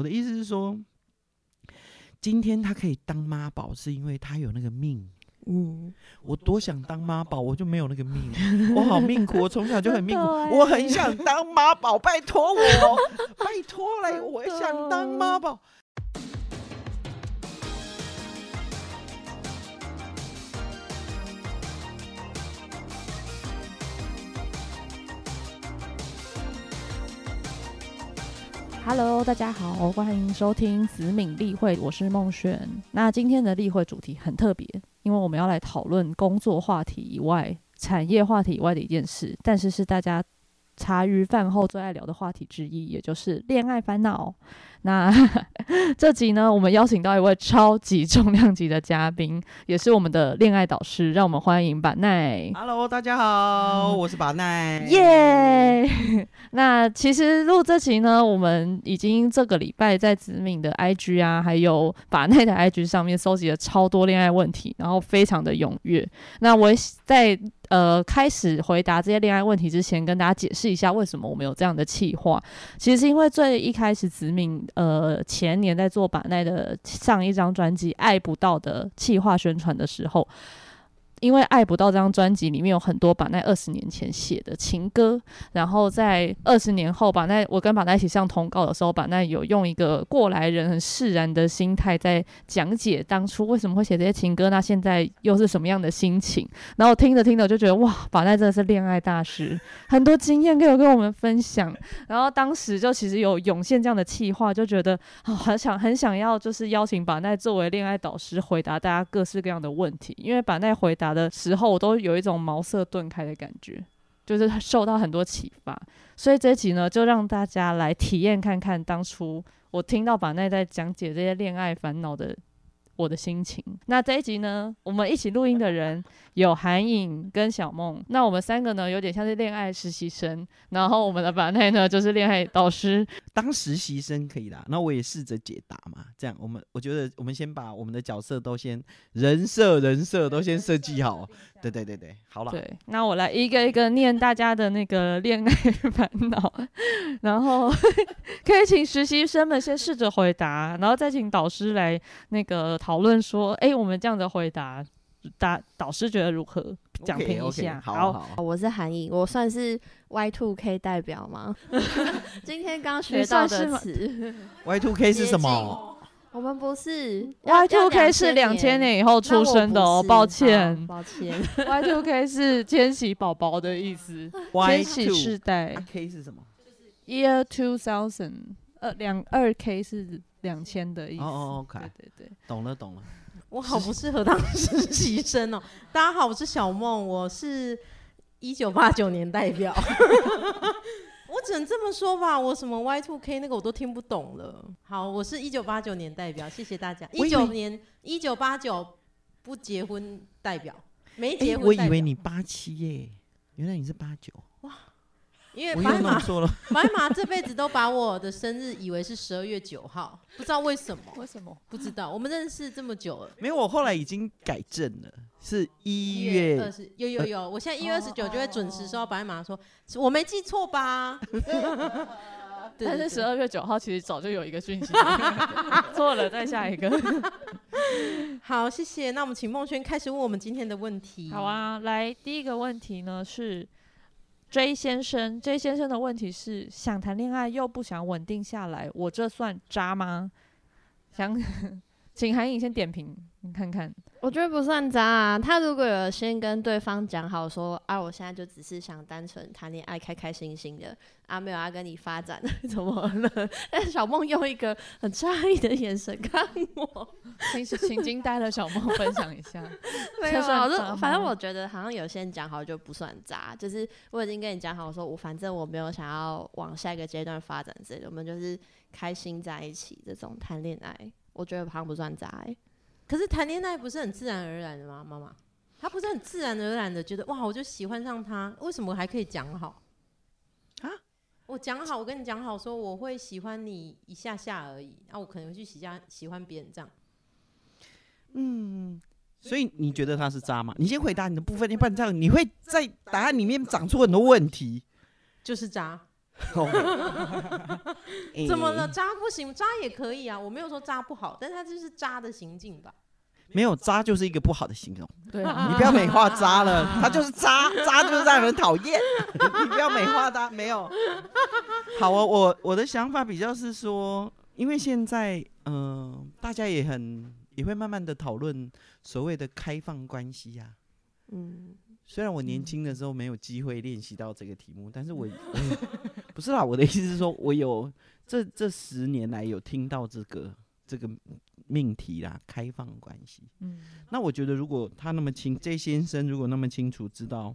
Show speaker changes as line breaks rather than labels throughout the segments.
我的意思是说，今天他可以当妈宝，是因为他有那个命。
嗯，
我多想当妈宝，我就没有那个命，我好命苦，我从小就很命苦，我很想当妈宝，拜托我，拜托嘞，我想当妈宝。
Hello，大家好，欢迎收听子敏例会，我是孟璇。那今天的例会主题很特别，因为我们要来讨论工作话题以外、产业话题以外的一件事，但是是大家茶余饭后最爱聊的话题之一，也就是恋爱烦恼。那 这集呢，我们邀请到一位超级重量级的嘉宾，也是我们的恋爱导师，让我们欢迎板奈。
Hello，大家好，我是把奈。
耶 那其实录这集呢，我们已经这个礼拜在子敏的 IG 啊，还有把奈的 IG 上面搜集了超多恋爱问题，然后非常的踊跃。那我也在呃开始回答这些恋爱问题之前，跟大家解释一下为什么我们有这样的气话。其实是因为最一开始子敏呃前年在做把奈的上一张专辑《爱不到》的气话宣传的时候。因为《爱不到》这张专辑里面有很多把奈二十年前写的情歌，然后在二十年后，把奈我跟把奈一起上通告的时候，把奈有用一个过来人很释然的心态在讲解当初为什么会写这些情歌，那现在又是什么样的心情？然后听着听着就觉得哇，把奈真的是恋爱大师，很多经验可以跟我们分享。然后当时就其实有涌现这样的气话，就觉得啊、很想很想要就是邀请把奈作为恋爱导师回答大家各式各样的问题，因为把奈回答的时候，我都有一种茅塞顿开的感觉。就是受到很多启发，所以这一集呢，就让大家来体验看看当初我听到把奈在讲解这些恋爱烦恼的我的心情。那这一集呢，我们一起录音的人有韩颖跟小梦，那我们三个呢有点像是恋爱实习生，然后我们的把奈呢就是恋爱导师。
当实习生可以啦，那我也试着解答嘛。这样，我们我觉得我们先把我们的角色都先人设人设都先设计好。对对对对，好了。
对，那我来一个一个念大家的那个恋爱 烦恼，然后可以请实习生们先试着回答，然后再请导师来那个讨论说，哎、我们这样的回答，导导师觉得如何？讲评一下。
好好。
我是韩颖，我算是 Y Two K 代表吗？今天刚学到的词
，Y two K 是什么？
我们不是
Y two K 是两千年以后出生的哦，抱歉
抱歉。
，Y two K 是千禧宝宝的意思
，Y
千禧
two
世代
啊 K 是什么
？，Year two thousand，呃，两二 K 是两千的意思。
哦哦，OK
对对对。
懂了懂了。
我好不适合当实习生哦。大家好，我是小梦，我是一九八九年代表。我只能这么说吧，我什么 Y two K 那个我都听不懂了。好，我是一九八九年代表，谢谢大家。一九年一九八九不结婚代表，没
哎、
结婚、
我以为你，八七耶，原来你是八九。
因为
我
白马
又弄错了。
白马这辈子都把我的生日以为是十二月九号，不知道为什么，
为什么？
不知道。我们认识这么久了。
没有，我后来已经改正了，是一月
二
月。
十有有有，我现在一月二十九就会准
哦
时收到白马说，我没记错吧？
但是十二月九号其实早就有一个讯息，错了，再下一个。
好，谢谢。那我们请孟轩开始问我们今天的问题。
好，啊，来第一个问题呢是 J 先生，J 先生的问题是想谈恋爱又不想稳定下来，我这算渣吗？想 请韩颖先点评，你看看。
我觉得不算渣啊。他如果有先跟对方讲好说，啊，我现在就只是想单纯谈恋爱，开开心心的，啊，没有要跟你发展，怎么了？但是小梦用一个很诧异的眼神看我，
请请惊呆了小梦分享一下。
没有就反正我觉得好像有些人讲好就不算渣，就是我已经跟你讲好说，我反正我没有想要往下一个阶段发展之类的，我们就是开心在一起这种谈恋爱，我觉得好像不算渣哎、
可是谈恋爱不是很自然而然的吗？妈妈，他不是很自然而然的觉得哇，我就喜欢上他，为什么还可以讲好
啊？
我讲好，我跟你讲好，说我会喜欢你一下下而已，那、我可能会去喜欢喜欢别人这样。
嗯所以你觉得他是渣吗？你先回答你的部分，要不然这样你会在答案里面长出很多问题。
就是渣，怎么了？渣不行，渣也可以啊。我没有说渣不好，但他就是渣的行径吧。
没有渣就是一个不好的形容，
对啊，
你不要美化渣了，他就是渣，渣就是让人讨厌，你不要美化他，没有。好啊，我我的想法比较是说，因为现在嗯、呃大家也很也会慢慢的讨论所谓的开放关系呀、
嗯，
虽然我年轻的时候没有机会练习到这个题目，但是我 不是啦，我的意思是说，我有这这十年来有听到这个这个命题啦，开放关系。
嗯，
那我觉得，如果他那么清，这先生如果那么清楚知道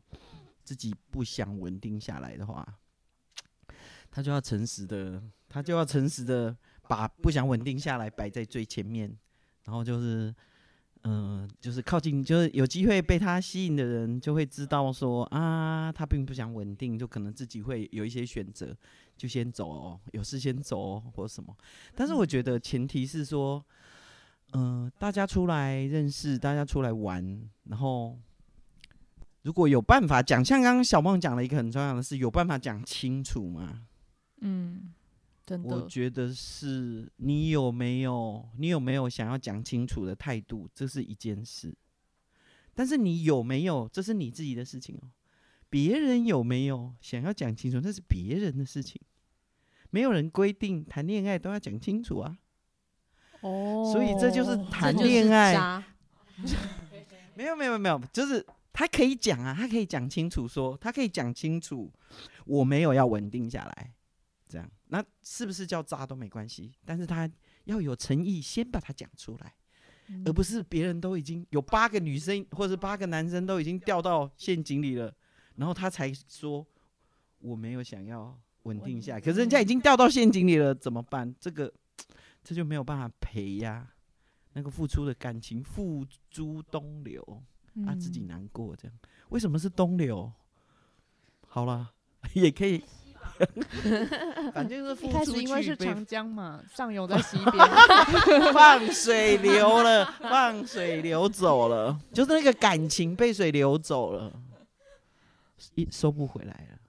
自己不想稳定下来的话，他就要诚实的，他就要诚实的把不想稳定下来摆在最前面，然后就是，嗯、就是靠近，就是有机会被他吸引的人，就会知道说啊，他并不想稳定，就可能自己会有一些选择，就先走哦，有事先走哦，或什么。但是我觉得前提是说，嗯、大家出来认识，大家出来玩，然后如果有办法讲，像刚刚小梦讲了一个很重要的是，有办法讲清楚吗？
嗯，真
我，觉得是你有没有，你有没有想要讲清楚的态度，这是一件事。但是你有没有，这是你自己的事情哦。别人有没有想要讲清楚，那是别人的事情。没有人规定谈恋爱都要讲清楚啊。
哦，
所以这就是谈恋爱 没有没有没有，就是他可以讲啊，他可以讲清楚说，他可以讲清楚，我没有要稳定下来，这样，那是不是叫渣都没关系，但是他要有诚意，先把它讲出来，而不是别人都已经有八个女生或者八个男生都已经掉到陷阱里了，然后他才说我没有想要稳定下来，可是人家已经掉到陷阱里了，怎么办？这个这就没有办法赔呀、那个付出的感情付诸东流。啊，自己
嗯
难过这样。为什么是东流？好了，也可以，反正就是
一
付出
开始因为
去被
是长江嘛，上游在西边，
放水流了，放水流走了，就是那个感情被水流走了，一收不回来了。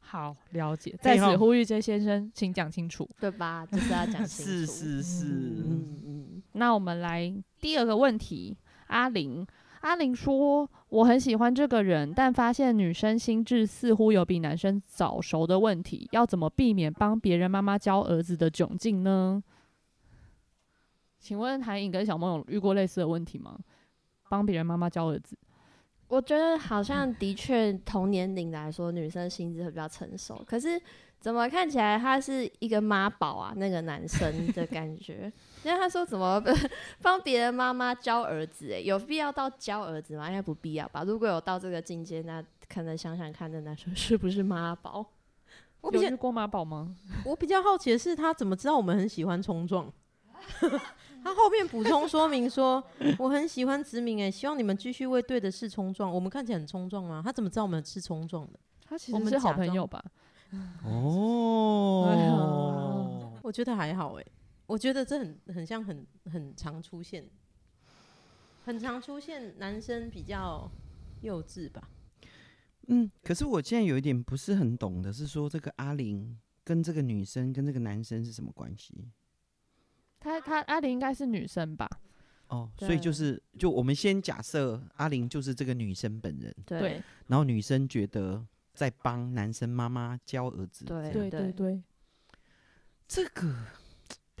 好了解，在此呼吁 J 先生，请讲清楚。
对吧？就是要讲清楚。
是是是，
嗯嗯，
那我们来第二个问题，阿玲。阿玲说：“我很喜欢这个人，但发现女生心智似乎有比男生早熟的问题，要怎么避免帮别人妈妈教儿子的窘境呢？”请问韩颖跟小梦有遇过类似的问题吗？帮别人妈妈教儿子，
我觉得好像的确同年龄来说，女生心智会比较成熟。可是怎么看起来他是一个妈宝啊？那个男生的感觉，因为他说怎么 帮别人妈妈教儿子、欸？有必要到教儿子吗？应该不必要吧。如果有到这个境界，那可能想想看，那男生是不是妈宝？
我比较
有遇过妈宝吗？
我比较好奇的是，他怎么知道我们很喜欢冲撞？他后面补充说明说，我很喜欢殖民，哎，希望你们继续为对的事冲撞。我们看起来很冲撞吗？他怎么知道我们是冲撞的？
他其
我们
实是好朋友吧？
哦，
我觉得还好，哎，我觉得这很很像很很常出现，很常出现男生比较幼稚吧？
嗯，可是我现在有一点不是很懂的是说，这个阿玲跟这个女生跟这个男生是什么关系？
他他阿玲应该是女生吧？
哦，所以就是，就我们先假设阿玲就是这个女生本人，
对
对
然后女生觉得在帮男生妈妈教儿子，
对
对对对，
这个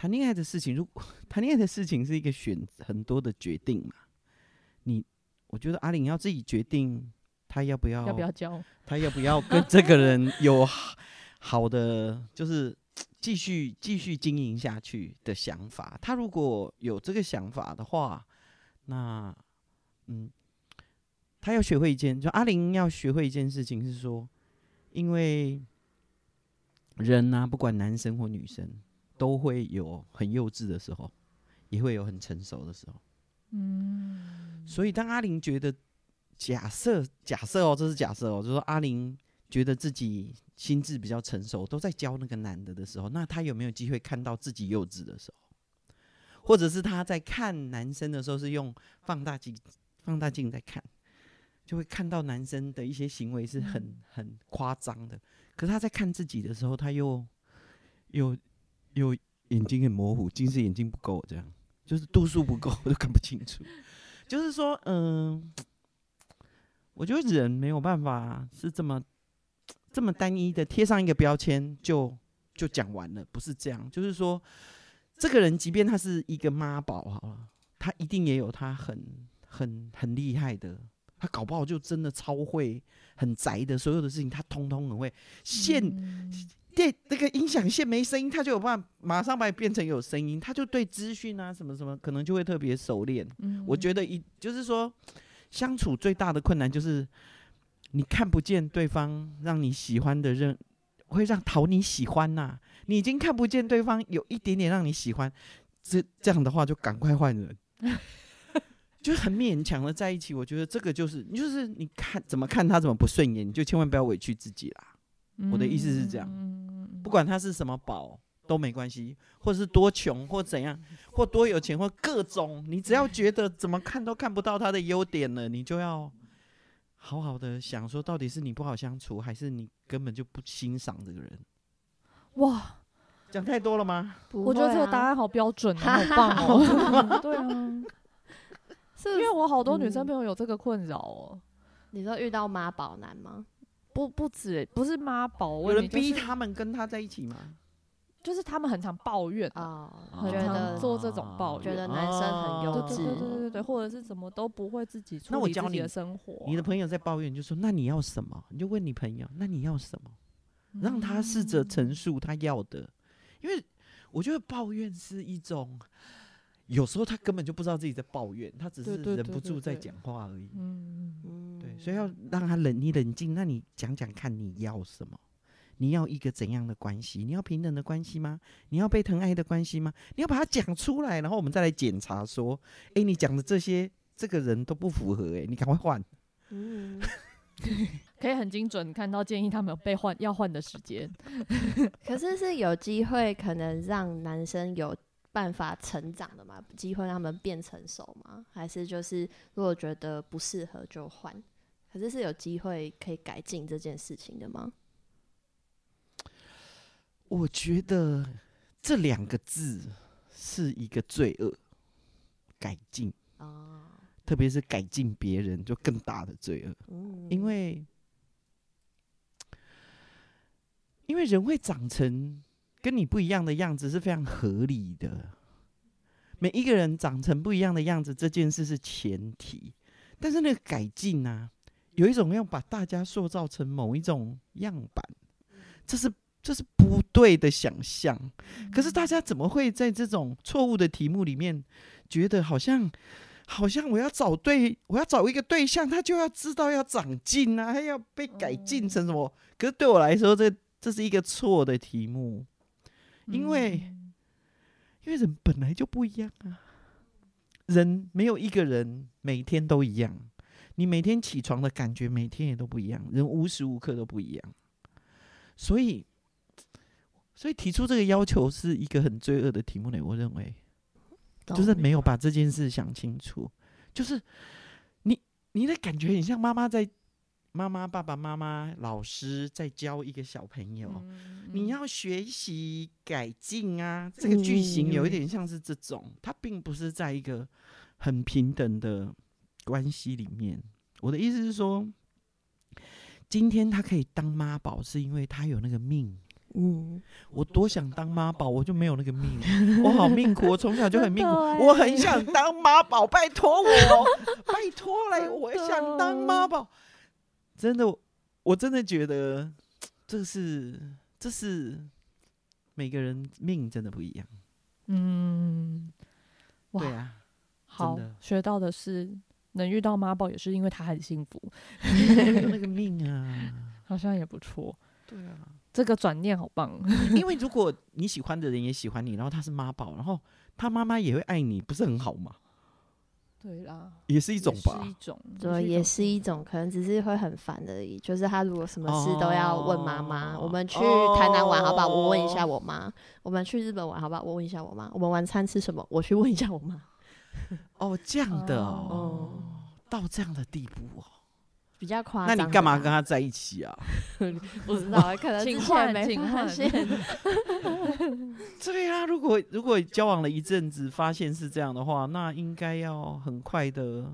谈恋爱的事情，如果 谈恋爱的事情是一个选很多的决定嘛，你我觉得阿玲要自己决定，她要不要，
要不要交？
她要不要 跟这个人有好好的，就是继续继续经营下去的想法。她如果有这个想法的话，那嗯，她要学会一件，就阿玲要学会一件事情是说，因为人啊、不管男生或女生，都会有很幼稚的时候，也会有很成熟的时候。
嗯，
所以当阿玲觉得，假设假设哦，这是假设哦，就是说阿玲觉得自己心智比较成熟，都在教那个男的的时候，那他有没有机会看到自己幼稚的时候？或者是他在看男生的时候是用放大镜放大镜在看，就会看到男生的一些行为是很很夸张的。可是他在看自己的时候，他又又又眼睛很模糊，近视眼睛不够，这样就是度数不够，都看不清楚。就是说，嗯、我觉得人没有办法是这么这么单一的贴上一个标签就就讲完了，不是这样。就是说，这个人即便他是一个妈宝好了，他一定也有他很很很厉害的，他搞不好就真的超会很宅的，所有的事情他通通很会。现电那个音响线没声音，他就有办法马上把你变成有声音，他就对资讯啊什么什么可能就会特别熟练。
嗯
我觉得一就是说，相处最大的困难就是你看不见对方让你喜欢的人，会让讨你喜欢呐、你已经看不见对方有一点点让你喜欢，这这样的话就赶快换人，就很勉强的在一起。我觉得这个就是，就是你看怎么看他怎么不顺眼，你就千万不要委屈自己啦。我的意思是这样
嗯
不管他是什么宝都没关系，或是多穷或怎样，或多有钱或各种，你只要觉得怎么看都看不到他的优点了，你就要好好的想说，到底是你不好相处，还是你根本就不欣赏这个人？
哇，
讲太多了吗？
不
我觉得这个答案好标准哦，好棒哦。对啊，
是
因为我好多女生
嗯
朋友有这个困扰哦。
你说遇到妈宝男吗？
不不止欸，不是妈宝
有人逼
就是
他们跟他在一起吗？
就是他们很常抱怨啊，
哦，
很常
觉得
做这种抱怨，
觉得男生很幼稚
对对对对对，或者是怎么都不会自己处理自己
那我教你
的生活。
你的朋友在抱怨，就说那你要什么？你就问你朋友，那你要什么？让他试着陈述他要的，因为我觉得抱怨是一种，有时候他根本就不知道自己在抱怨，他只是忍不住在讲话而已。
嗯，
嗯
对，所以要让他冷，你冷静，那你讲讲看你要什么？你要一个怎样的关系？你要平等的关系吗？你要被疼爱的关系吗？你要把它讲出来，然后我们再来检查说，诶，你讲的这些，这个人都不符合、哎，你赶快换。
嗯，
可以很精准看到建议他们有被换要换的时间。
可是是有机会可能让男生有办法成长的吗？机会让他们变成熟吗？还是就是如果觉得不适合就换？可是是有机会可以改进这件事情的吗？
我觉得这两个字是一个罪恶，改进，
哦，
特别是改进别人，就更大的罪恶。
嗯，
因为因为人会长成跟你不一样的样子是非常合理的。每一个人长成不一样的样子，这件事是前提。但是那个改进啊，有一种要把大家塑造成某一种样板，这是这是不对的想象。可是大家怎么会在这种错误的题目里面，觉得好像好像我要找对，我要找一个对象，他就要知道要长进啊，他要被改进成什么？可是对我来说，这这是一个错的题目，因为、因为人本来就不一样啊，人没有一个人每天都一样，你每天起床的感觉每天也都不一样，人无时无刻都不一样，所以。所以提出这个要求是一个很罪恶的题目呢，我认为。就是没有把这件事想清楚，就是你你的感觉很像妈妈在妈妈、爸爸妈妈、老师在教一个小朋友，
嗯
你要学习改进啊。这个句型有一点像是这种，它并不是在一个很平等的关系里面。我的意思是说，今天他可以当妈宝，是因为他有那个命。
嗯，
我多想当妈宝，我就没有那个命，我好命苦，我从小就很命苦，我很想当妈宝，拜托我，拜托嘞，我想当妈宝，真的，我真的觉得这是这是每个人命真的不一样，
嗯，哇
对啊，
好学到的是，能遇到妈宝也是因为他很幸福，
那个 命啊，
好像也不错。
对啊，
这个转念好棒，
因为如果你喜欢的人也喜欢你，然后他是妈宝，然后他妈妈也会爱你，不是很好吗？
对啦，
也是一
一
种吧
一，种，
对，也是一种，可能只是会很烦而已。就是他如果什么事都要问妈妈，我们去台南玩好不好？我问一下我妈。我们去日本玩好不好？我问一下我妈。我们晚餐吃什么？我去问一下我妈。
哦，这样的哦，
哦
到这样的地步哦。
比较夸
那。你干嘛跟？他在一起啊？
不知道，可能之
请
前没发现。
对啊，如果如果交往了一阵子，发现是这样的话，那应该要很快的，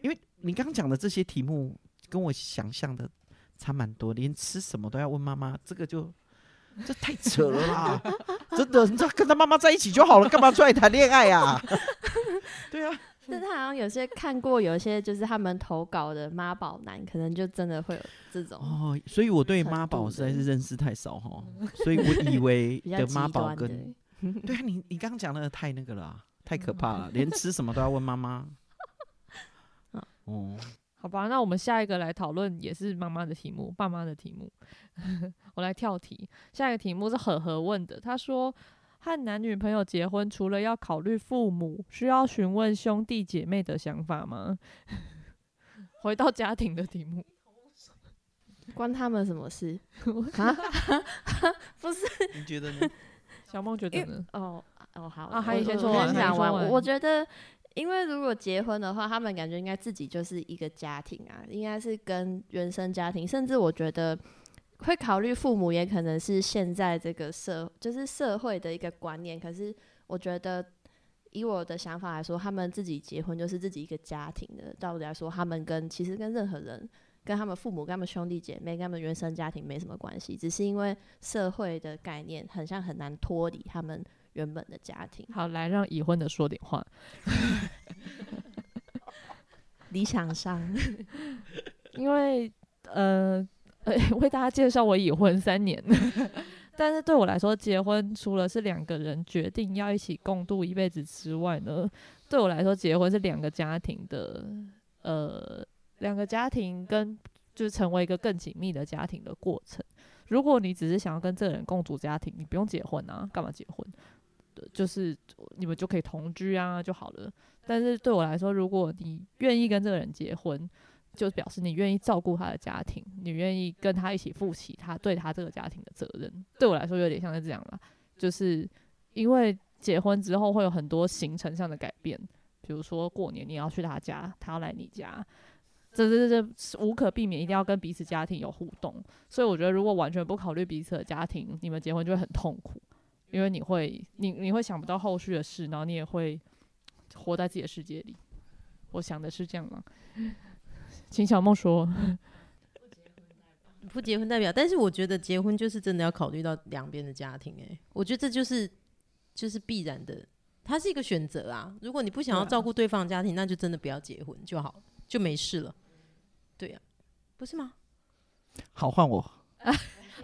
因为你刚刚讲的这些题目跟我想象的差蛮多，连吃什么都要问妈妈，这个就这太扯了啦！真的，你知道跟他妈妈在一起就好了，干嘛出来谈恋爱呀、对啊，
但他好像有些看过，有些就是他们投稿的妈宝男，可能就真的会有这种。
哦，所以我对妈宝实在是认识太少哈，所以我以为的妈宝跟 对啊，你你刚刚讲的太那个了啊，太可怕了，连吃什么都要问妈妈。哦，
好吧，那我们下一个来讨论也是妈妈的题目，爸妈的题目。我来跳题，下一个题目是呵呵问的，他说和男女朋友结婚，除了要考虑父母，需要询问兄弟姐妹的想法吗？回到家庭的题目，
关他们什么事 啊？不是
你觉得呢？
小梦觉得呢？
哦哦好
啊哈你
我我
先说完
讲完。我觉得，因为如果结婚的话，他们感觉应该自己就是一个家庭啊，应该是跟原生家庭，甚至我觉得会考虑父母，也可能是现在这个社就是社会的一个观念。可是我觉得。以我的想法来说，他们自己结婚就是自己一个家庭的。道理来说，他们跟其实跟任何人，跟他们父母、跟他们兄弟姐妹、跟他们原生家庭没什么关系，只是因为社会的概念很像很难脱离他们原本的家庭。
好，来让已婚的说点话。
理想上，
因为呃，呃，为大家介绍我已婚三年，但是对我来说，结婚除了是两个人决定要一起共度一辈子之外呢，对我来说，结婚是两个家庭的呃，两个家庭跟就是成为一个更紧密的家庭的过程。如果你只是想要跟这个人共组家庭，你不用结婚啊，干嘛结婚？就是你们就可以同居啊就好了。但是对我来说，如果你愿意跟这个人结婚，就表示你愿意照顾他的家庭，你愿意跟他一起负起他对他这个家庭的责任。对我来说，有点像是这样啦，就是因为结婚之后会有很多行程上的改变，比如说过年你要去他家，他要来你家。这这这这无可避免，一定要跟彼此家庭有互动。所以我觉得，如果完全不考虑彼此的家庭，你们结婚就会很痛苦，因为你会你你会想不到后续的事，然后你也会活在自己的世界里。我想的是这样啦。请小梦说，
不结婚代表，但是我觉得结婚就是真的要考虑到两边的家庭、哎，我觉得这就是就是必然的，它是一个选择啊。如果你不想要照顾对方的家庭，那就真的不要结婚就好了，就没事了。对呀、不是吗？
好，换我。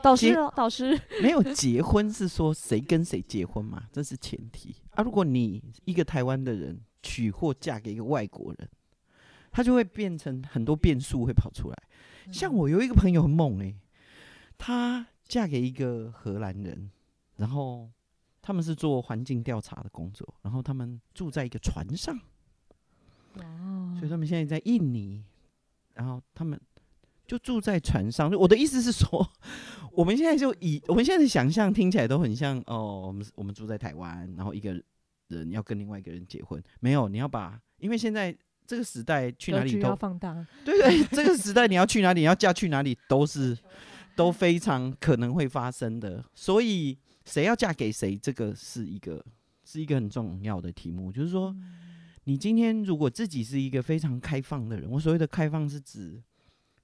导师导师，
没有结婚是说谁跟谁结婚嘛，这是前提啊。如果你一个台湾的人娶或嫁给一个外国人，他就会变成很多变数会跑出来。像我有一个朋友很猛诶、她嫁给一个荷兰人，然后他们是做环境调查的工作，然后他们住在一个船上，所以他们现在在印尼，然后他们就住在船上。我的意思是说，我们现在就以我们现在的想象听起来都很像哦，我们我们住在台湾，然后一个人要跟另外一个人结婚，没有，你要把，因为现在这个时代去哪里都
放大，
对对，这个时代你要去哪里，你要嫁去哪里，都是 都非常可能会发生的。所以谁要嫁给谁，这个是一个是一个很重要的题目。就是说，你今天如果自己是一个非常开放的人，我所谓的开放是指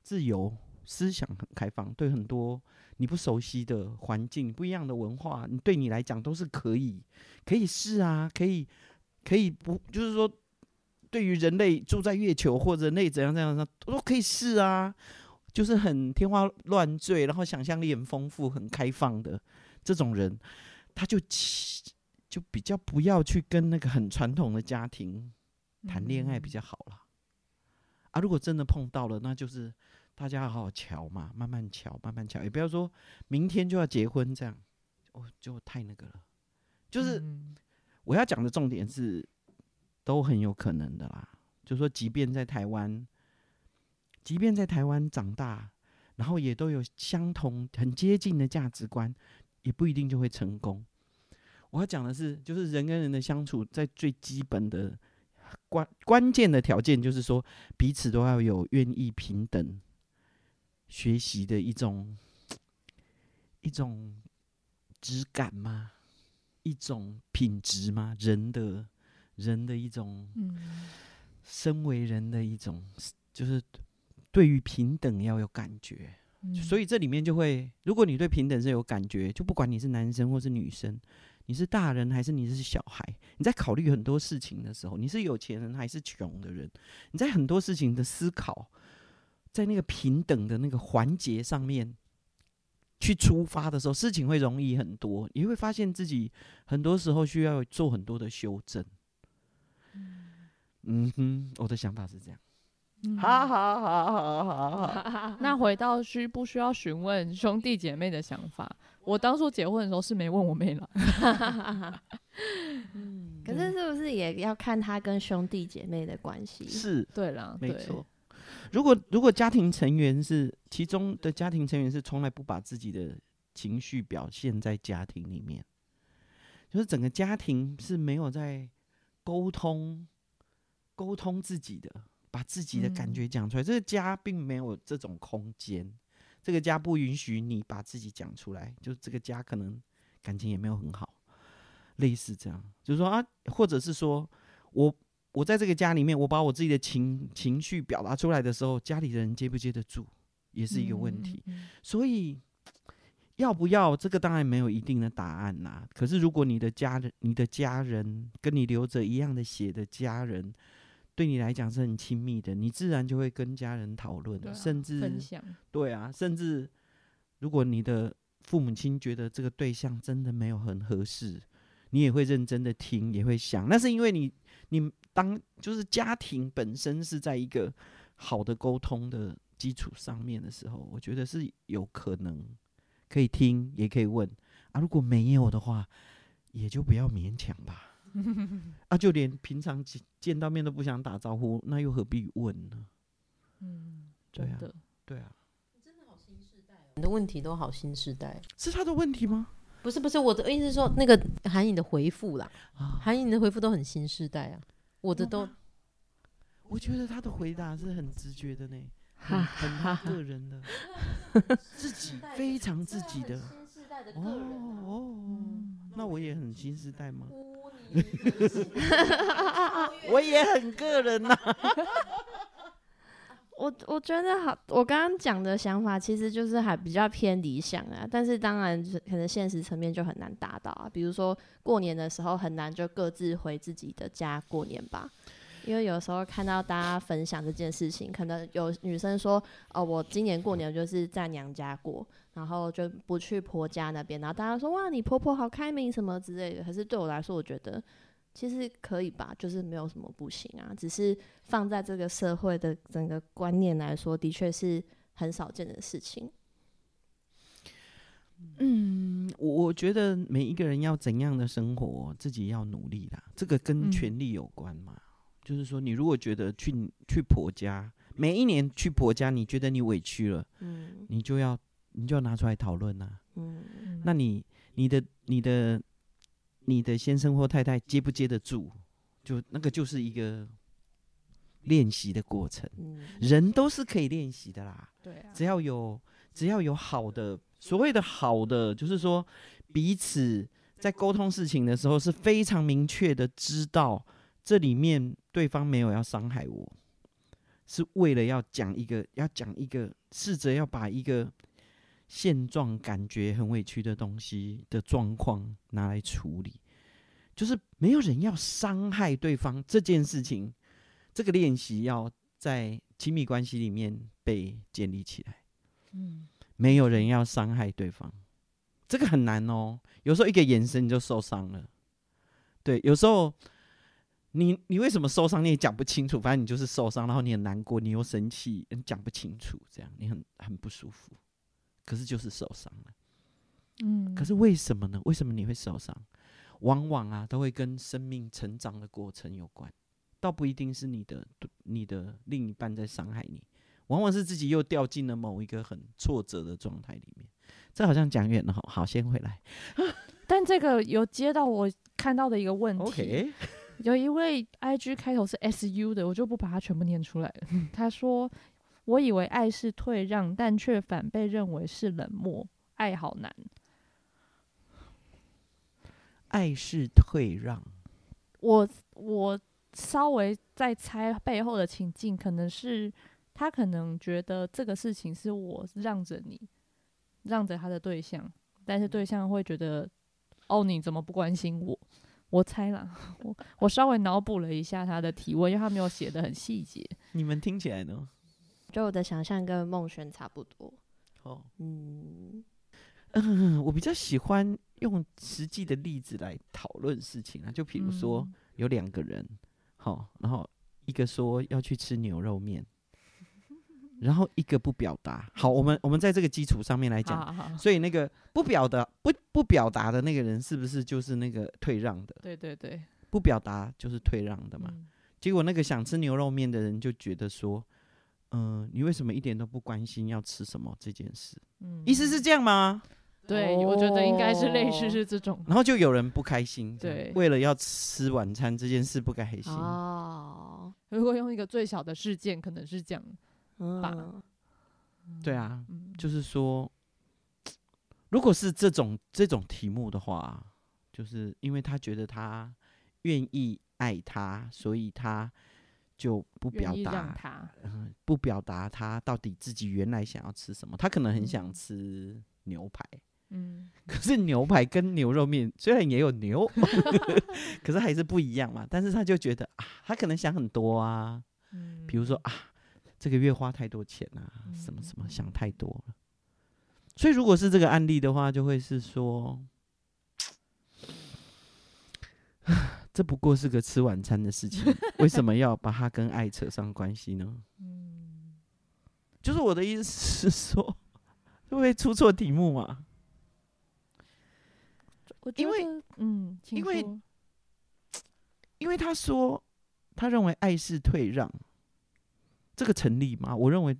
自由思想很开放，对很多你不熟悉的环境、不一样的文化，你对你来讲都是可以可以试啊，可以可以不就是说。对于人类住在月球或者人类怎样怎样怎样都可以试啊，就是很天花乱坠，然后想象力很丰富、很开放的这种人，他就就比较不要去跟那个很传统的家庭谈恋爱比较好了。啊，如果真的碰到了，那就是大家好好瞧嘛，慢慢瞧，慢慢瞧，也不要说明天就要结婚这样，哦，就太那个了。就是
嗯
我要讲的重点是，都很有可能的啦。就说，即便在台湾，即便在台湾长大，然后也都有相同、很接近的价值观，也不一定就会成功。我要讲的是，就是人跟人的相处，在最基本的、关关键的条件就是说，彼此都要有愿意平等学习的一种一种质感吗？一种品质吗？人的人的一种
嗯
身为人的一种，就是对于平等要有感觉。
嗯
所以这里面就会，如果你对平等是有感觉，就不管你是男生或是女生，你是大人还是你是小孩，你在考虑很多事情的时候，你是有钱人还是穷的人，你在很多事情的思考，在那个平等的那个环节上面去出发的时候，事情会容易很多，你会发现自己很多时候需要做很多的修正。嗯哼，我的想法是这样。
嗯
好好好好好好。
那回到需不需要询问兄弟姐妹的想法？我当初结婚的时候是没问我妹了。嗯。
可是是不是也要看他跟兄弟姐妹的关系？
是
对啦，
没错。如果如果家庭成员是其中的家庭成员是从来不把自己的情绪表现在家庭里面，就是整个家庭是没有在沟通沟通自己的，把自己的感
嗯
觉讲出来。这个家并没有这种空间，这个家不允许你把自己讲出来，就这个家可能感情也没有很好，类似这样，就是说啊，或者是说我我在这个家里面，我把我自己的情情绪表达出来的时候，家里的人接不接得住，也是一个问题。
嗯。嗯
所以要不要这个当然没有一定的答案啦。可是如果你的家人、你的家人跟你流着一样的血的家人，对你来讲是很亲密的，你自然就会跟家人讨论，
啊
甚至
分享，
对啊，甚至如果你的父母亲觉得这个对象真的没有很合适，你也会认真的听，也会想。那是因为你你当就是家庭本身是在一个好的沟通的基础上面的时候，我觉得是有可能可以听，也可以问啊。如果没有的话，也就不要勉强吧。啊，就连平常见见到面都不想打招呼，那又何必问呢？
嗯，
对啊
真的
对啊，
你的问题都好新时代。
是他的问题吗？
不是不是，我的意思是说，那个韩颖的回复啦，
啊，
韩颖的回复都很新时代啊，我的都
我觉得他的回答是很直觉的呢，
哈
很个人的，自己非常自己的。哦哦，那我也很新时代吗？我也很个人呐、
我我觉得好，我刚刚讲的想法其实就是还比较偏理想啊，但是当然就是可能现实层面就很难达到啊。比如说过年的时候很难就各自回自己的家过年吧，因为有时候看到大家分享这件事情，可能有女生说哦，我今年过年就是在娘家过，然后就不去婆家那边，然后大家说哇，你婆婆好开明什么之类的。可是对我来说，我觉得其实可以吧，就是没有什么不行啊，只是放在这个社会的整个观念来说，的确是很少见的事情。
嗯，我我觉得每一个人要怎样的生活，自己要努力啦。这个跟
嗯
权力有关嘛。就是说，你如果觉得去去婆家，每一年去婆家，你觉得你委屈了，
嗯
你就要你就要拿出来讨论呐。
嗯
那你你的你的你的先生或太太接不接得住？就那个就是一个练习的过程，
嗯，
人都是可以练习的啦。
对啊，
只要有只要有好的，所谓的好的，就是说彼此在沟通事情的时候是非常明确的知道这里面对方没有要伤害我，是为了要讲一个要讲一个试着要把一个现状感觉很委屈的东西的状况拿来处理，就是没有人要伤害对方这件事情，这个练习要在亲密关系里面被建立起来。
嗯，
没有人要伤害对方，这个很难哦。有时候一个眼神你就受伤了，对，有时候你你为什么受伤你也讲不清楚，反正你就是受伤，然后你很难过，你又生气，你讲不清楚，这样你很很不舒服。可是就是受伤了，
嗯，
可是为什么呢？为什么你会受伤？往往啊都会跟生命成长的过程有关，倒不一定是你的你的另一半在伤害你，往往是自己又掉进了某一个很挫折的状态里面。这好像讲远了，好，好，先回来。
但这个有接到我看到的一
OK，OK，
有一位 IG 开头是 SU 的，我就不把它全部念出来了。他说：“我以为爱是退让，但却反被认为是冷漠，爱好难。
爱是退让，
我”我稍微在猜背后的情境，可能是他可能觉得这个事情是我让着你，让着他的对象，但是对象会觉得，哦，你怎么不关心我？我猜啦，我我稍微脑补了一下他的提问，因为他没有写的很细节。
你们听起来呢？
就我的想象跟梦轩差不多。
哦，
嗯，
嗯，我比较喜欢用实际的例子来讨论事情啊，就比如说
嗯
有两个人，好，然后一个说要去吃牛肉面，然后一个不表达。好，我们我们在这个基础上面来讲，
好好好
所以那个不表达不不表达的那个人，是不是就是那个退让的？
对对对，
不表达就是退让的嘛。
嗯
结果那个想吃牛肉面的人就觉得说，嗯、你为什么一点都不关心要吃什么这件事？
嗯
意思是这样吗？
对，我觉得应该是类似
哦
是这种。
然后就有人不开心，
对
为了要吃晚餐这件事不开心。
哦，
如果用一个最小的事件，可能是这样。吧。
嗯，
对啊，
嗯，
就是说，如果是这种这种题目的话，就是因为他觉得他愿意爱他，所以他就不表达，
他，
嗯，不表达他到底自己原来想要吃什么。他可能很想
嗯。
吃牛排，
嗯，
可是牛排跟牛肉面虽然也有牛，可是还是不一样嘛。但是他就觉得啊，他可能想很多啊，
嗯
比如说啊，这个月花太多钱啊，什么什么
嗯
想太多了。所以如果是这个案例的话，就会是说，这不过是个吃晚餐的事情，为什么要把它跟爱扯上关系呢？
嗯，
就是我的意思是说，会不会出错题目嘛？因为，
嗯，
因为因为他说他认为爱是退让，这个成立吗？我认为，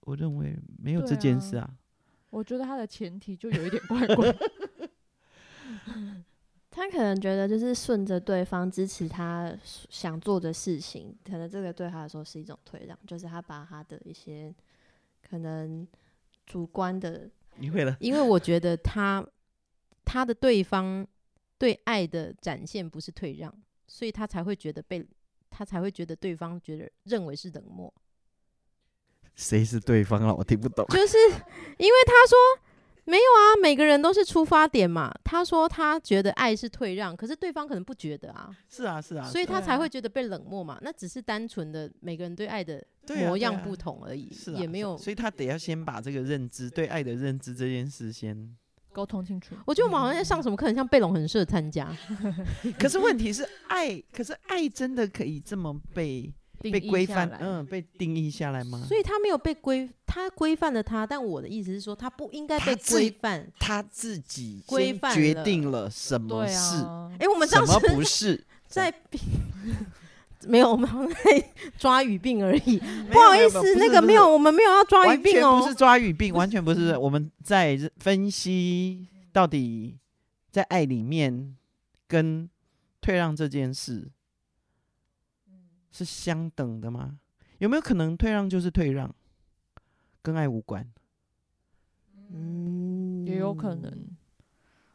我认为没有这件
啊
事啊。
我觉得他的前提就有一点怪怪。
他可能觉得就是顺着对方支持他想做的事情，可能这个对他来说是一种退让，就是他把他的一些可能主观的，
你会了，
因为我觉得他他的对方对爱的展现不是退让，所以他才会觉得被他才会觉得对方觉得认为是冷漠，
谁是对方啊？我听不懂。
就是因为他说没有啊，每个人都是出发点嘛。他说他觉得爱是退让，可是对方可能不觉得啊，
是啊，是啊，
所以他才会觉得被冷漠嘛。那只是单纯的每个人对爱的模样不同而已，
是啊
也没有。
所以他得要先把这个认知对爱的认知这件事先。
沟通清楚。
我觉得我们好像在上什么课，很像贝隆很适合参加。
可是问题是爱，可是爱真的可以这么被被规范，嗯，被定义下来吗？
所以他没有被规，他规范了他，但我的意思是说，他不应该被规范。
他自己
规范决
定了什么
对
是，
啊，
哎、我们
什么
上次
不是。
在没有，我们在抓语病而已。
不
不好意思，那个没有，我们没有要抓语病哦
不是。抓语病，完全不是。我们在分析到底在爱里面跟退让这件事是相等的吗？有没有可能退让就是退让，跟爱无关？
嗯
也有可能。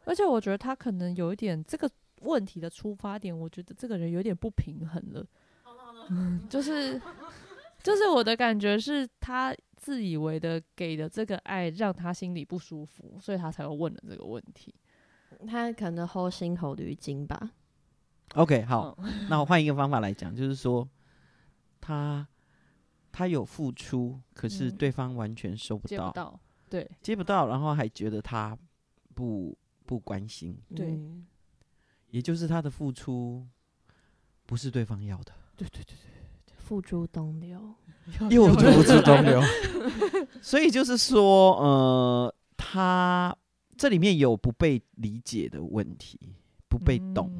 而且我觉得他可能有一点这个问题的出发点，我觉得这个人有点不平衡了。嗯，就是就是我的感觉是他自以为的给的这个爱让他心里不舒服，所以他才会问了这个问题。
他可能齁心齁驴精吧。
OK，好，
嗯
那我换一个方法来讲，就是说他他有付出，可是
嗯
对方完全收不到，
接不到，对
接不到，然后还觉得他不不关心，
对
嗯
也就是他的付出不是对方要的，
对对对
付诸东流。
对，
又付诸东流。所以就是说，呃，他这里面有不被理解的问题，不被懂。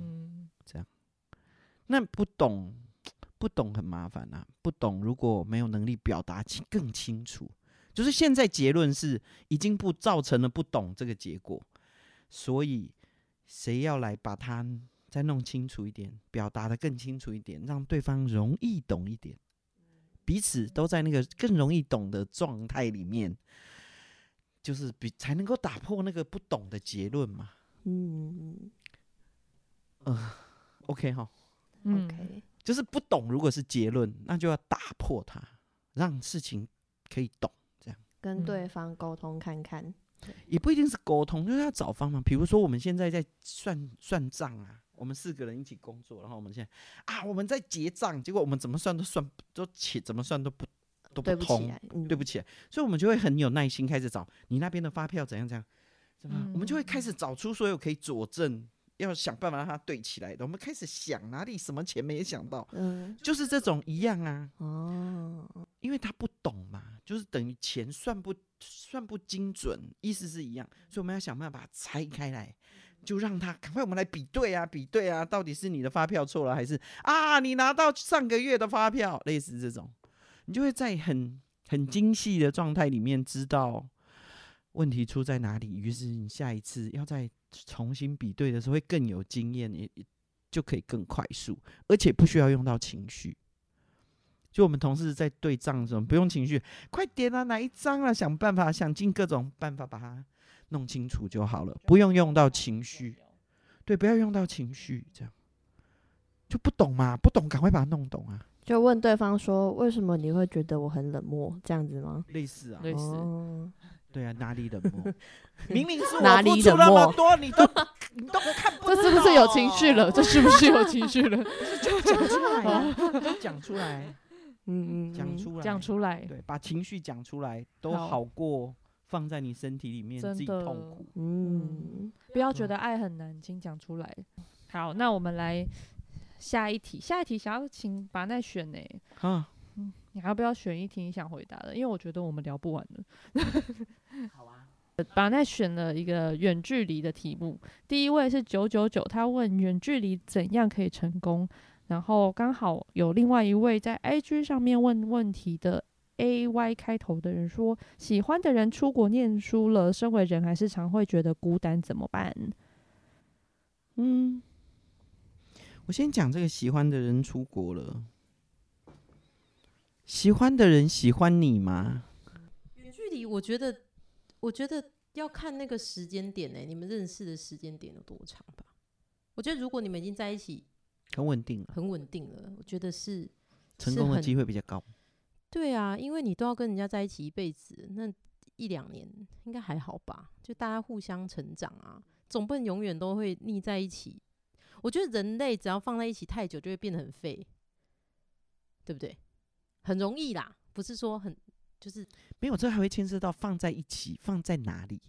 嗯
那不懂，不懂很麻烦啊。不懂如果没有能力表达清更清楚，就是现在结论是已经不造成了不懂这个结果，所以谁要来把它再弄清楚一点，表达的更清楚一点，让对方容易懂一点，彼此都在那个更容易懂的状态里面，就是比才能够打破那个不懂的结论嘛。
嗯
OK 哈，
嗯
，OK，
就是不懂，如果是结论，那就要打破它，让事情可以懂。
这样跟
嗯
对方沟通看看。
也不一定是沟通，就是要找方法。比如说，我们现在在算算账啊，我们四个人一起工作，然后我们现在啊，我们在结账，结果我们怎么算都算都起怎么算都不都
对不起
通，对不起来，所以我们就会很有耐心开始找你那边的发票怎样怎样，怎么，我们就会开始找出所有可以佐证，要想办法让它对起来的。我们开始想哪里什么钱没想到，
嗯，
就是这种一样啊，
哦，
因为他不懂嘛，就是等于钱算不算不精准，意思是一样，所以我们要想办法把它拆开来，就让他赶快我们来比对啊，比对啊，到底是你的发票错了，还是啊你拿到上个月的发票，类似这种，你就会在很很精细的状态里面知道问题出在哪里，于是你下一次要再重新比对的时候会更有经验，也也就可以更快速，而且不需要用到情绪。就我们同事在对账的时候，不用情绪，快点啊，哪一张啊，想办法，想尽各种办法把它弄清楚就好了，不用用到情绪。对，不要用到情绪，这样就不懂嘛，不懂赶快把它弄懂啊，
就问对方说，为什么你会觉得我很冷漠？这样子吗？
类似啊，
类似
哦，
对啊，哪里冷漠？明明是
哪里
我付出那么多，你都你都看不懂，
这是不是有情绪了？这是不是有情绪了？
讲出来啊，就讲出来，
嗯嗯，嗯
讲出来，
讲出来，
对，把情绪讲出来都
好
好过放在你身体里面自己
真的
痛苦。
嗯，
不要觉得爱很难，请讲出来。好，那我们来下一题。下一题想要请把奈选呢、
啊，
你还要不要选一题你想回答的？因为我觉得我们聊不完了。
好啊，
把奈选了一个远距离的题目，第一位是九九九，他问远距离怎样可以成功，然后刚好有另外一位在 IG 上面问问题的 A Y 开头的人说，喜欢的人出国念书了，身为人还是常会觉得孤单，怎么办？
嗯，我先讲这个喜欢的人出国了，喜欢的人喜欢你吗？
远距离，我觉得，我觉得要看那个时间点呢、你们认识的时间点有多长吧？我觉得如果你们已经在一起
很稳定了，
很稳定了，我觉得是
成功的机
会。
会比较高。
对啊，因为你都要跟人家在一起一辈子，那一两年应该还好吧？就大家互相成长啊，总不能永远都会腻在一起。我觉得人类只要放在一起太久，就会变得很废，对不对？很容易啦，不是说很就是
没有，这还会牵涉到放在一起，放在哪里？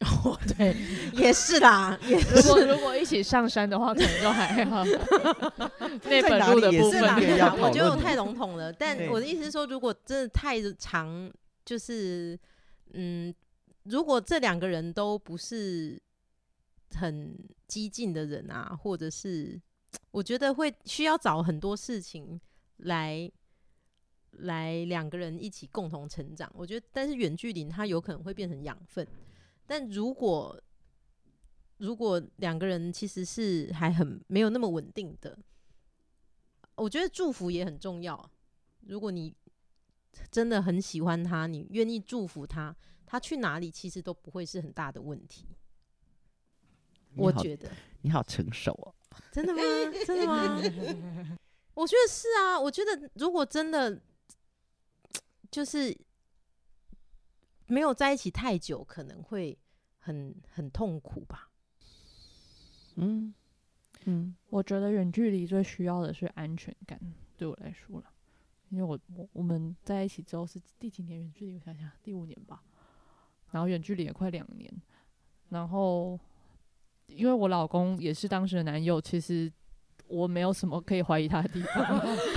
哦，对，也是啦，也
如果如果一起上山的话，可能就还好。那本路的部分
我觉得我太笼统了。但我的意思是说，如果真的太长，就是嗯，如果这两个人都不是很激进的人啊，或者是我觉得会需要找很多事情来来两个人一起共同成长。我觉得，但是远距离它有可能会变成养分，但如果如果两个人其实是还很没有那么稳定的，我觉得祝福也很重要。如果你真的很喜欢他，你愿意祝福他，他去哪里其实都不会是很大的问题。我觉得
你好成熟哦。
真的吗？真的吗？我觉得是啊。我觉得如果真的就是没有在一起太久，可能会很很痛苦吧。
嗯嗯，
我觉得远距离最需要的是安全感，对我来说了，因为我我我们在一起之后是第几年远距离？我想想，第五年吧。然后远距离也快两年，然后因为我老公也是当时的男友，其实我没有什么可以怀疑他的地方，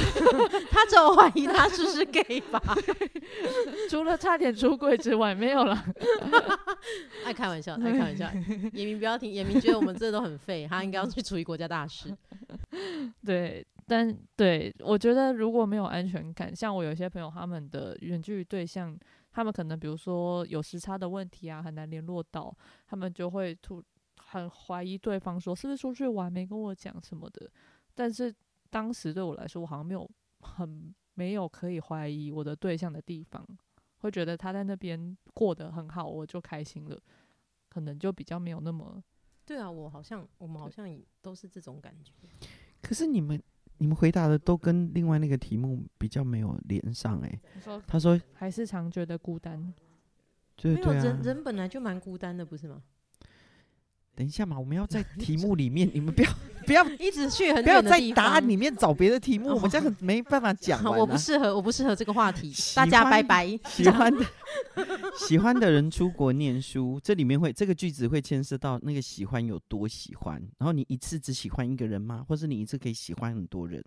他只有怀疑他是不是 gay 吧？
除了差点出柜之外，没有了。
爱开玩笑，爱开玩笑。严明不要听，严明觉得我们这都很废，他应该要去处理国家大事。
对，但对我觉得如果没有安全感，像我有些朋友，他们的远距离对象，他们可能比如说有时差的问题啊，很难联络到，他们就会突很怀疑对方说是不是出去玩没跟我讲什么的，但是当时对我来说，我好像没有很没有可以怀疑我的对象的地方，会觉得他在那边过得很好，我就开心了，可能就比较没有那么
对啊，我好像我们好像也都是这种感觉。
可是你们你们回答的都跟另外那个题目比较没有连上哎、
你说
他说
还是常觉得孤单。
没有
对对啊
人，人本来就蛮孤单的，不是吗？
等一下嘛，我们要在 题目里面，你们不要 不要
一直去很
不要在答案里面找别的题目，我们这样很没办法讲。
我不适合，我不适合这个话题。大家拜拜。
喜欢的喜欢的人出国念书，这里面会这个句子会牵涉到那个喜欢有多喜欢，然后你一次只喜欢一个人吗？或是你一次可以喜欢很多人？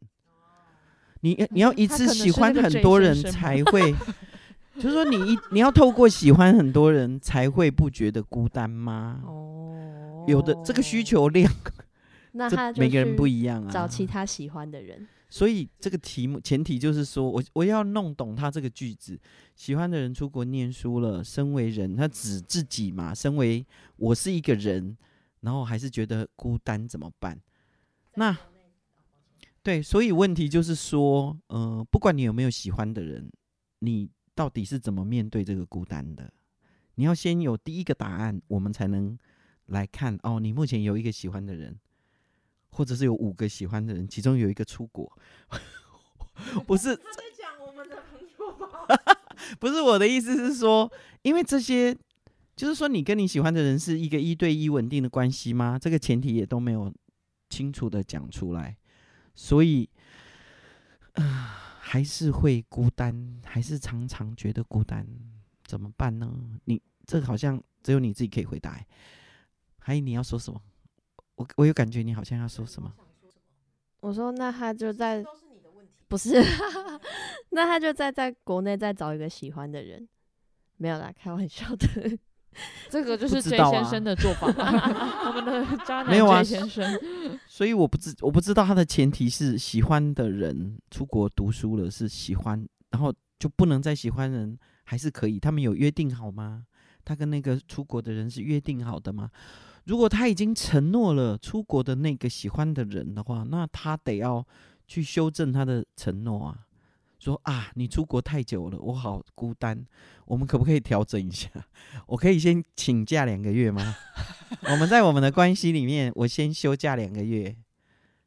你你要一次喜欢很多人才会，就是说你一你要透过喜欢很多人才会不觉得孤单吗？
哦，
有的这个需求量，
那他
每个人不一样啊。
找其他喜欢的人。
所以这个题目前提就是说我我要弄懂他这个句子，喜欢的人出国念书了，身为人，他指自己嘛，身为我是一个人，然后还是觉得孤单怎么办？那对，所以问题就是说，呃，不管你有没有喜欢的人，你到底是怎么面对这个孤单的？你要先有第一个答案，我们才能来看哦，你目前有一个喜欢的人，或者是有五个喜欢的人，其中有一个出国，不是他
在讲我们的朋友吗？
不是我的意思是说，因为这些就是说你跟你喜欢的人是一个一对一稳定的关系吗？这个前提也都没有清楚的讲出来，所以，啊、还是会孤单，还是常常觉得孤单，怎么办呢？你这好像只有你自己可以回答欸。还有你要说什么？我我有感觉你好像要说什么。
我说那他就在
都是你的问题。
不是，那他就在在国内再找一个喜欢的人，没有啦，开玩笑的。
这个就是 J 先生的做法吧，我们的渣男
没有啊
J 先生。
所以我不知我不知道他的前提是喜欢的人出国读书了是喜欢，然后就不能再喜欢人，还是可以？他们有约定好吗？他跟那个出国的人是约定好的吗？如果他已经承诺了出国的那个喜欢的人的话，那他得要去修正他的承诺啊。说啊，你出国太久了，我好孤单，我们可不可以调整一下？我可以先请假两个月吗？我们在我们的关系里面，我先休假两个月，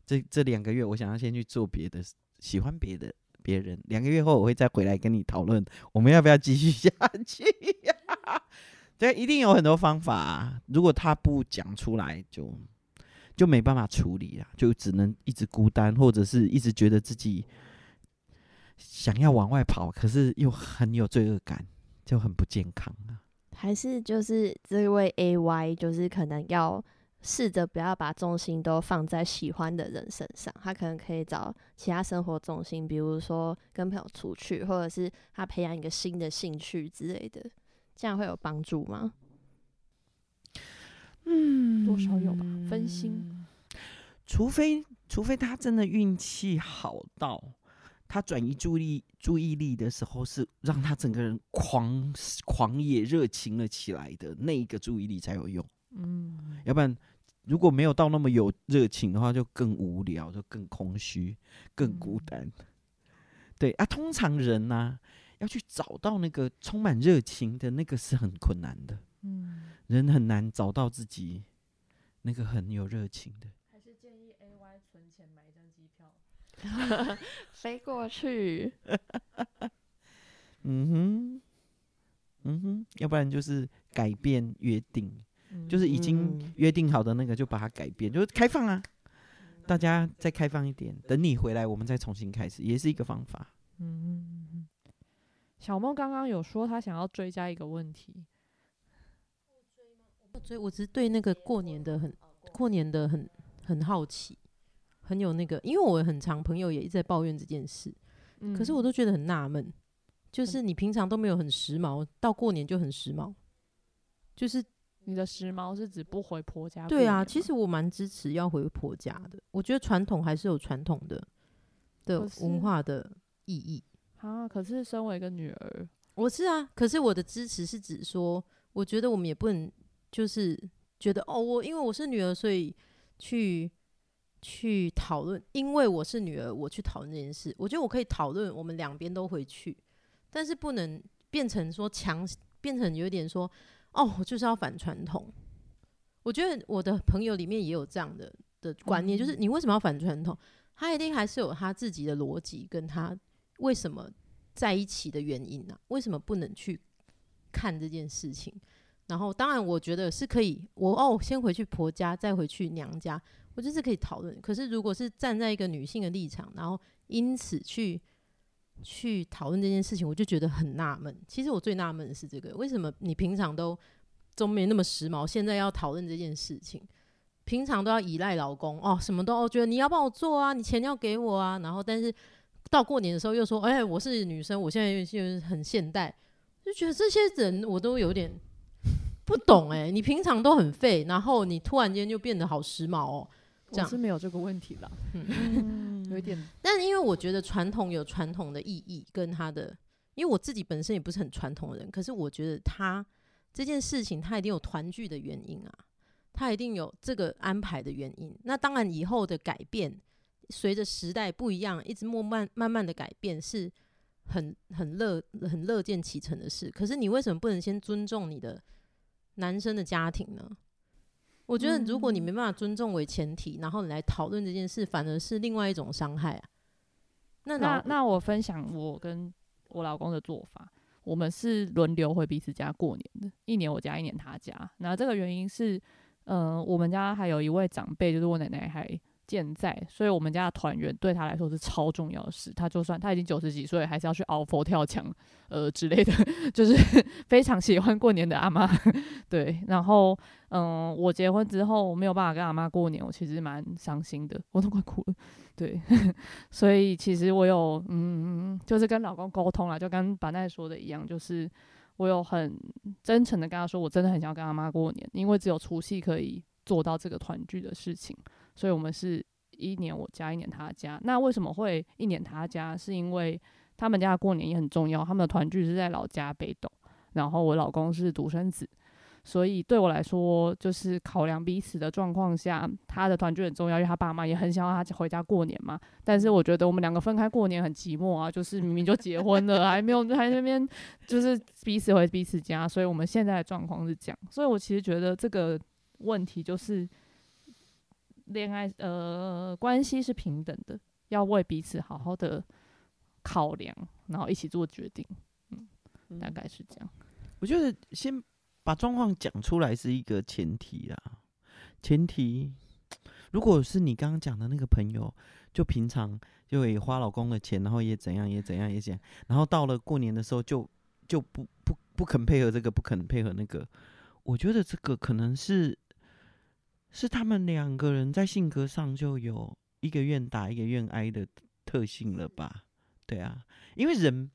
这这两个月我想要先去做别的，喜欢别的别人，两个月后我会再回来跟你讨论，我们要不要继续下去呀、对，一定有很多方法、啊，如果他不讲出来，就就没办法处理啊，就只能一直孤单，或者是一直觉得自己想要往外跑，可是又很有罪恶感，就很不健康啊。
还是就是这位 A Y，就是可能要试着不要把重心都放在喜欢的人身上，他可能可以找其他生活重心，比如说跟朋友出去，或者是他培养一个新的兴趣之类的，这样会有帮助吗？
嗯
多少有吧分心，
除非除非他真的运气好到，他转移注意注意力的时候是让他整个人狂狂野热情了起来的那一个注意力才有用，
嗯，
要不然如果没有到那么有热情的话，就更无聊，就更空虚，更孤单。对啊，通常人呢、要去找到那个充满热情的那个是很困难的，
嗯，
人很难找到自己那个很有热情的。
还是建议 A Y 存钱买一张机票。
飞过去，
嗯哼，嗯哼，要不然就是改变约定，
嗯
就是已经
嗯
约定好的那个就把它改变，就是开放啊，大家再开放一点，等你回来我们再重新开始，也是一个方法。
嗯嗯嗯嗯。小梦刚刚有说她想要追加一个问题，
所以我只是对那个过年的很过年的很很好奇，很有那个，因为我很常朋友也一直在抱怨这件事，可是我
嗯
都觉得很纳闷，就是你平常都没有很时髦，到过年就很时髦，就是
你的时髦是指不回婆家过
对啊，其实我蛮支持要回婆家的，我觉得传统还是有传统的的文化的意义。
啊，可是身为一个女儿，
我是啊，可是我的支持是指说，我觉得我们也不能就是觉得哦，我因为我是女儿，所以去去讨论，因为我是女儿，我去讨论这件事。我觉得我可以讨论，我们两边都回去，但是不能变成说强，变成有点说哦，我就是要反传统。我觉得我的朋友里面也有这样的的观念，就是你为什么要反传统？他一定还是有他自己的逻辑，跟他为什么在一起的原因呢、为什么不能去看这件事情？然后，当然，我觉得是可以，我哦，先回去婆家，再回去娘家，我就是可以讨论。可是，如果是站在一个女性的立场，然后因此去去讨论这件事情，我就觉得很纳闷。其实我最纳闷的是这个：为什么你平常都都没那么时髦，现在要讨论这件事情？平常都要依赖老公哦，什么都哦，觉得你要帮我做啊，你钱要给我啊，然后但是到过年的时候又说，哎、我是女生，我现在就是很现代，就觉得这些人我都有点 不懂哎、你平常都很废，然后你突然间就变得好时髦哦。这样
是没有这个问题啦，
嗯
有一点
但是因为我觉得传统有传统的意义跟它的，因为我自己本身也不是很传统的人，可是我觉得他这件事情他一定有团聚的原因啊，他一定有这个安排的原因。那当然以后的改变，随着时代不一样，一直慢慢慢慢的改变是很很乐很乐见其成的事。可是你为什么不能先尊重你的男生的家庭呢？我觉得，如果你没办法尊重为前提，然后你来讨论这件事，反而是另外一种伤害啊。那
那那我分享我跟我老公的做法，我们是轮流回彼此家过年的，一年我家，一年他家。那这个原因是，呃，我们家还有一位长辈，就是我奶奶还健在，所以我们家的团圆对他来说是超重要的事。他就算他已经九十几岁，还是要去熬佛跳墙，呃之类的，就是非常喜欢过年的阿妈。对，然后嗯，我结婚之后我没有办法跟阿妈过年，我其实蛮伤心的，我都快哭了。对，所以其实我有嗯，就是跟老公沟通了，就跟板奈说的一样，就是我有很真诚的跟他说，我真的很想要跟阿妈过年，因为只有除夕可以做到这个团聚的事情，所以我们是一年我家，一年他家。那为什么会一年他家？是因为他们家过年也很重要，他们的团聚是在老家北斗，然后我老公是独生子。所以对我来说，就是考量彼此的状况下，他的团聚很重要，因为他爸妈也很想要他回家过年嘛。但是我觉得我们两个分开过年很寂寞啊，就是明明就结婚了，还没有还在那边就是彼此回彼此家，所以我们现在的状况是这样。所以我其实觉得这个问题就是恋爱呃关系是平等的，要为彼此好好的考量，然后一起做决定。嗯，大概是这样。
我觉得先把状况讲出来是一个前提啦。前提，如果是你刚刚讲的那个朋友，就平常就也花老公的钱，然后也怎样也怎样也怎样，然后到了过年的时候就就不不不肯配合这个，不肯配合那个，我觉得这个可能是是他们两个人在性格上就有一个愿打一个愿挨的特性了吧？对啊，因为人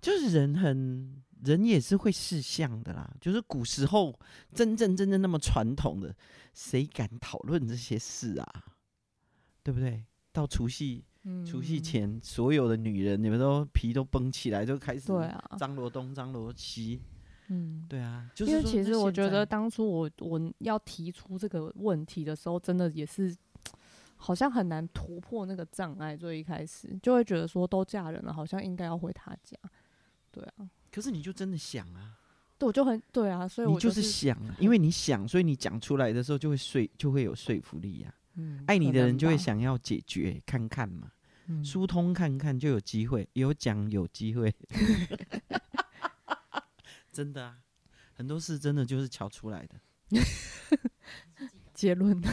就是人很人也是会事相的啦，就是古时候真正真正那么传统的，谁敢讨论这些事啊？对不对？到除夕
嗯
除夕前，所有的女人你们都皮都绷起来，就开始张罗东张罗西，
嗯。
对啊，就是
因为其实我觉得当初我我要提出这个问题的时候，真的也是好像很难突破那个障碍。最一开始就会觉得说，都嫁人了，好像应该要回他家。对啊，
可是你就真的想啊，
对，我就很对啊，所以我
你就是是想啊，因为你想，所以你讲出来的时候就会说就会有说服力呀、
嗯
爱你的人就会，想要解决看看嘛。
嗯
疏通看看就有机会，有讲有机会，真的啊，很多事真的就是瞧出来的。
结论。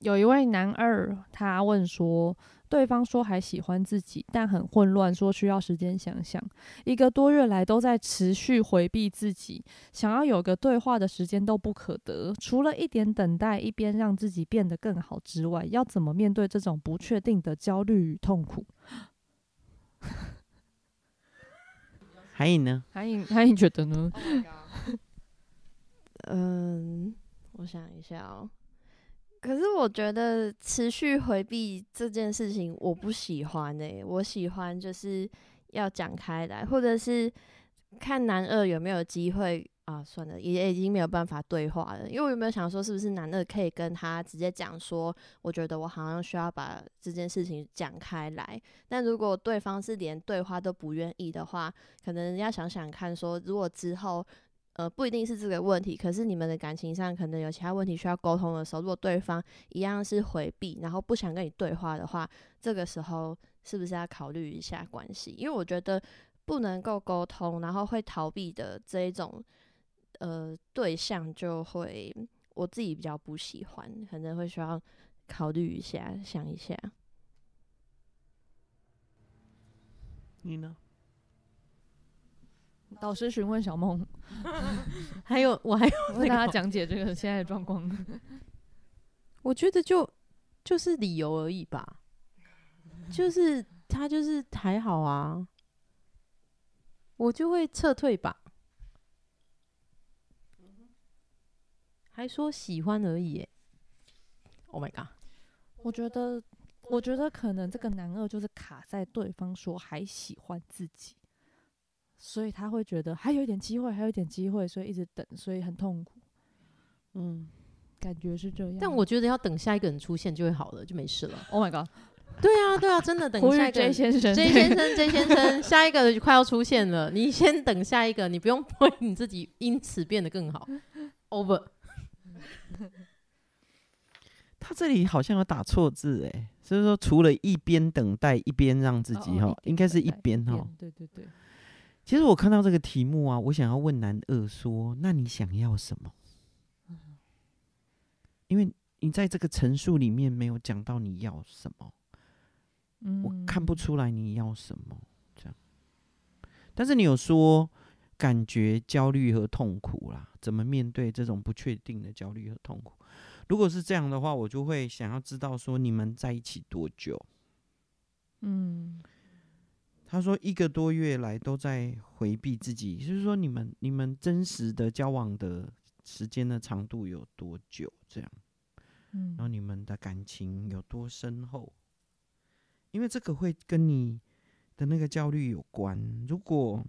有一位男二，他问说，对方说还喜欢自己，但很混乱，说需要时间想想。一个多月来都在持续回避自己，想要有个对话的时间都不可得。除了一点等待，一边让自己变得更好之外，要怎么面对这种不确定的焦虑与痛苦？
还有呢？
韩颖，韩颖觉得呢？
嗯，我想一下哦。可是我觉得持续回避这件事情我不喜欢诶、我喜欢就是要讲开来，或者是看男二有没有机会啊，算了，也已经没有办法对话了。因为我有没有想说，是不是男二可以跟他直接讲说，我觉得我好像需要把这件事情讲开来。但如果对方是连对话都不愿意的话，可能要想想看，说如果之后。呃，不一定是这个问题，可是你们的感情上可能有其他问题需要沟通的时候，如果对方一样是回避，然后不想跟你对话的话，这个时候是不是要考虑一下关系？因为我觉得不能够沟通，然后会逃避的这一种呃对象，就会我自己比较不喜欢，可能会需要考虑一下，想一下。
你呢？
导师询问小梦，
还有我还有
为大家讲解这个现在的状况。
我觉得就就是理由而已吧，就是他就是还好啊，我就会撤退吧，还说喜欢而已，Oh my god！
我觉得，我觉得可能这个男二就是卡在对方说还喜欢自己。所以他会觉得还有一点机会，还有一点机会，所以一直等，所以很痛苦。嗯，感觉是这样。
但我觉得要等下一个人出现就会好了，就没事了。
Oh my god！
对啊，对啊，真的等下一个
J 先生
，J 先生，J 先生，下一个快要出现了，你先等下一个，你不用 为你自己因此变得更好。Over。
他这里好像有打错字哎，所以说除了一边等待一边让自己哈，应该是一边哈。
对对对。
其实我看到这个题目啊，我想要问男二说：“那你想要什么？”因为你在这个陈述里面没有讲到你要什么，我看不出来你要什么。这样，但是你有说感觉焦虑和痛苦啦，怎么面对这种不确定的焦虑和痛苦？如果是这样的话，我就会想要知道说你们在一起多久？嗯。他说一个多月来都在回避自己，就是说你们你们真实的交往的时间的长度有多久？这样，嗯，然后你们的感情有多深厚？因为这个会跟你的那个焦虑有关。如果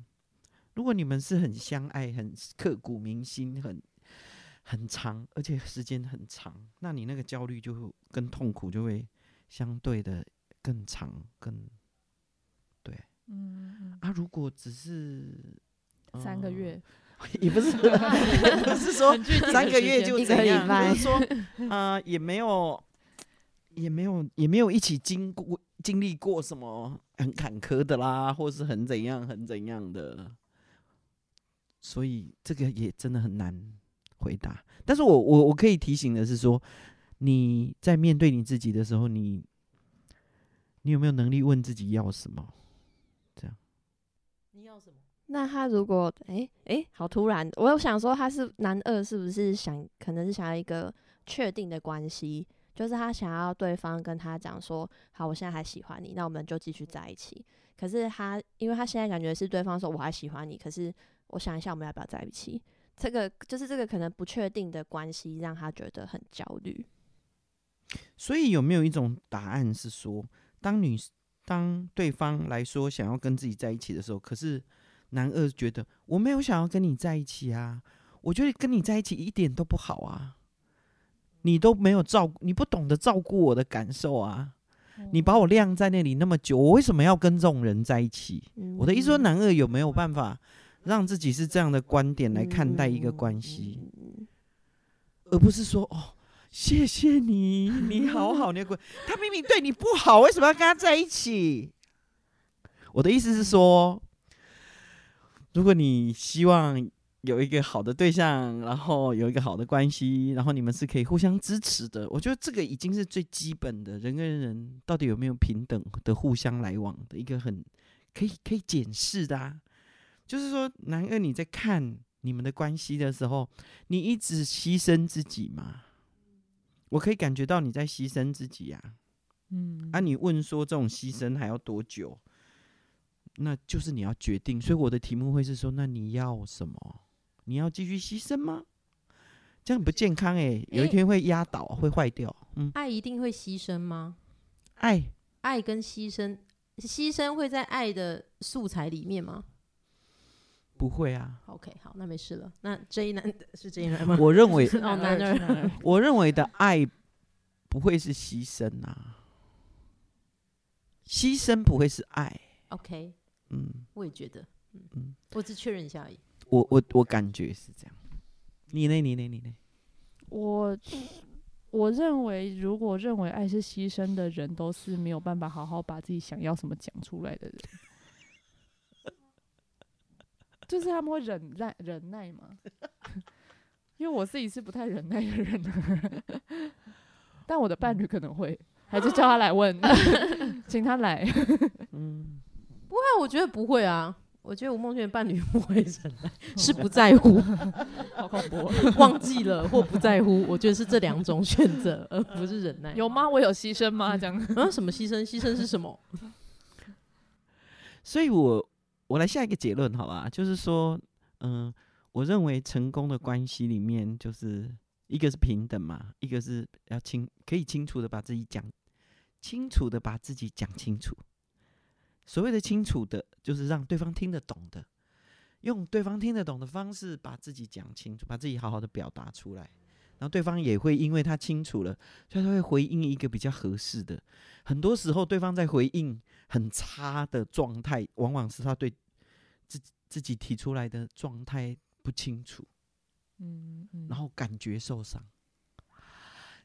如果你们是很相爱、很刻骨铭心、很很长，而且时间很长，那你那个焦虑就会跟痛苦就会相对的更长、更。嗯啊，如果只是
三个月，
也不是，不是说 三个月就这样，就是说，呃，也没有，也没有，也没有一起经过经历过什么很坎坷的啦，或是很怎样，很怎样的，所以这个也真的很难回答。但是我我我可以提醒的是说，你在面对你自己的时候，你你有没有能力问自己要什么？
这样你要什么？
那他如果哎哎，好突然，我有想说他是男二，是不是想可能是想要一个确定的关系，就是他想要对方跟他讲说，好，我现在还喜欢你，那我们就继续在一起。可是他，因为他现在感觉是对方说我还喜欢你，可是我想一下，我们要不要在一起？这个就是这个可能不确定的关系，让他觉得很焦虑。
所以有没有一种答案是说，当女？当对方来说想要跟自己在一起的时候，可是男二觉得我没有想要跟你在一起啊，我觉得跟你在一起一点都不好啊，你都没有照顾，你不懂得照顾我的感受啊，你把我晾在那里那么久，我为什么要跟这种人在一起？我的意思说，男二有没有办法让自己是这样的观点来看待一个关系，而不是说哦。谢谢你，你好好，你滚！他明明对你不好，为什么要跟他在一起？我的意思是说，如果你希望有一个好的对象，然后有一个好的关系，然后你们是可以互相支持的，我觉得这个已经是最基本的，人跟人到底有没有平等的互相来往的一个很可以可以检视的。啊。就是说，男二你在看你们的关系的时候，你一直牺牲自己吗？我可以感觉到你在牺牲自己呀，嗯，啊，你问说这种牺牲还要多久？那就是你要决定。所以我的题目会是说，那你要什么？你要继续牺牲吗？这样不健康哎，有一天会压倒，会坏掉。
嗯，爱一定会牺牲吗？
爱，
爱跟牺牲，牺牲会在爱的素材里面吗？
不会啊。
OK，好，那没事了。那这一男的是 J 男吗？
我认为，
哦，男
二
二。
我认为的爱不会是牺牲啊，牺牲不会是爱。
OK，
嗯，
我也觉得，嗯
嗯
我只确认一下而已。
我我我感觉是这样。你呢？你呢？你呢？
我我认为，如果认为爱是牺牲的人，都是没有办法好好把自己想要什么讲出来的人。就是他们会忍耐忍耐嘛，因为我自己是不太忍耐的人，但我的伴侣可能会，还是叫他来问，请他来。
嗯，
不会、啊我觉得不会啊，我觉得吴梦轩的伴侣不会忍耐，是不在乎、
好恐怖，
忘记了或不在乎。我觉得是这两种选择，而不是忍耐。
有吗？我有牺牲吗？这样
啊？什么牺牲？牺牲是什么？
所以我我来下一个结论好吧，就是说，嗯、我认为成功的关系里面，就是一个是平等嘛，一个是要清可以清楚的把自己讲清楚的把自己讲清楚。所谓的清楚的，就是让对方听得懂的，用对方听得懂的方式把自己讲清楚，把自己好好的表达出来。然后对方也会因为他清楚了，所以他会回应一个比较合适的。很多时候，对方在回应很差的状态，往往是他对自己自己提出来的状态不清楚，
嗯嗯，
然后感觉受伤。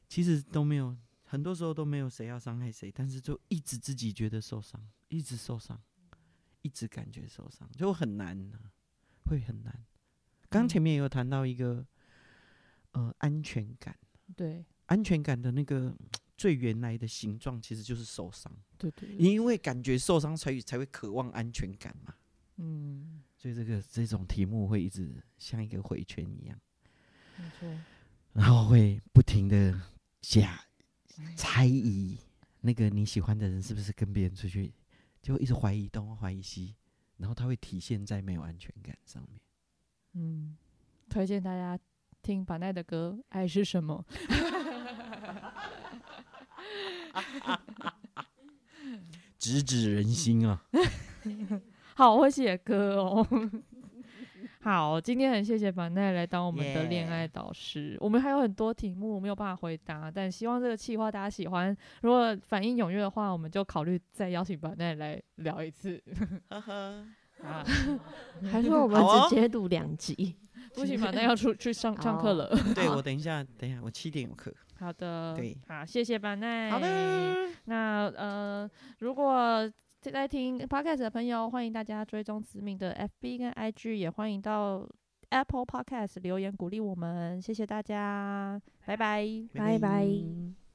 其实都没有，很多时候都没有谁要伤害谁，但是就一直自己觉得受伤，一直受伤，一直感觉受伤，就很难、啊，会很难。刚前面也有谈到一个，呃，安全感，
对
安全感的那个最原来的形状其实就是受伤。
对对，对
因为感觉受伤，才才会渴望安全感嘛。
嗯，
所以这个这种题目会一直像一个回圈一样，
没错，
然后会不停的假猜疑那个你喜欢的人是不是跟别人出去，就会一直怀疑东怀疑西，然后它会体现在没有安全感上面。
嗯，推荐大家听板奈的歌《爱是什么》。
直指人心啊！
好会写歌哦。好，今天很谢谢板奈来当我们的恋爱导师。我们还有很多题目没有办法回答，但希望这个计划大家喜欢。如果反应踊跃的话，我们就考虑再邀请板奈来聊一次。
呵呵，
啊，
还是 我们直接录两集？
不行，板奈要出去上上课了。
对我等一下，等一下，我七点有课。
好的，
对，
好，谢谢板奈。
好的，
那呃，如果在听 podcast 的朋友，欢迎大家追踪子敏的 FB 跟 IG，也欢迎到 Apple Podcast 留言鼓励我们，谢谢大家，拜拜。
拜拜。